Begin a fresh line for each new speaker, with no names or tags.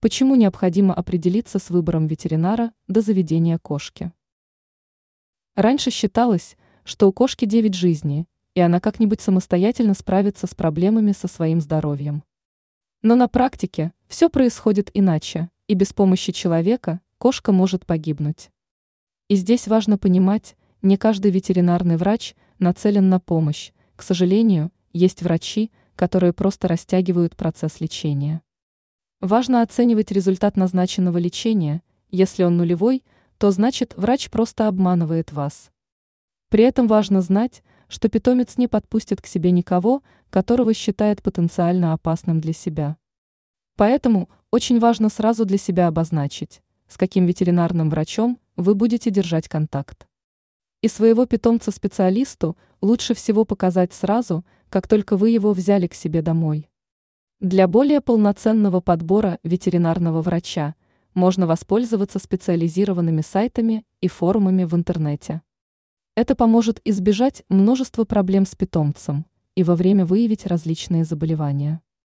Почему необходимо определиться с выбором ветеринара до заведения кошки? Раньше считалось, что у кошки 9 жизней, и она как-нибудь самостоятельно справится с проблемами со своим здоровьем. Но на практике все происходит иначе, и без помощи человека кошка может погибнуть. И здесь важно понимать, не каждый ветеринарный врач нацелен на помощь. К сожалению, есть врачи, которые просто растягивают процесс лечения. Важно оценивать результат назначенного лечения. Если он нулевой, то значит врач просто обманывает вас. При этом важно знать, что питомец не подпустит к себе никого, которого считает потенциально опасным для себя. Поэтому очень важно сразу для себя обозначить, с каким ветеринарным врачом вы будете держать контакт. И своего питомца специалисту лучше всего показать сразу, как только вы его взяли к себе домой. Для более полноценного подбора ветеринарного врача можно воспользоваться специализированными сайтами и форумами в интернете. Это поможет избежать множества проблем с питомцем и во время выявить различные заболевания.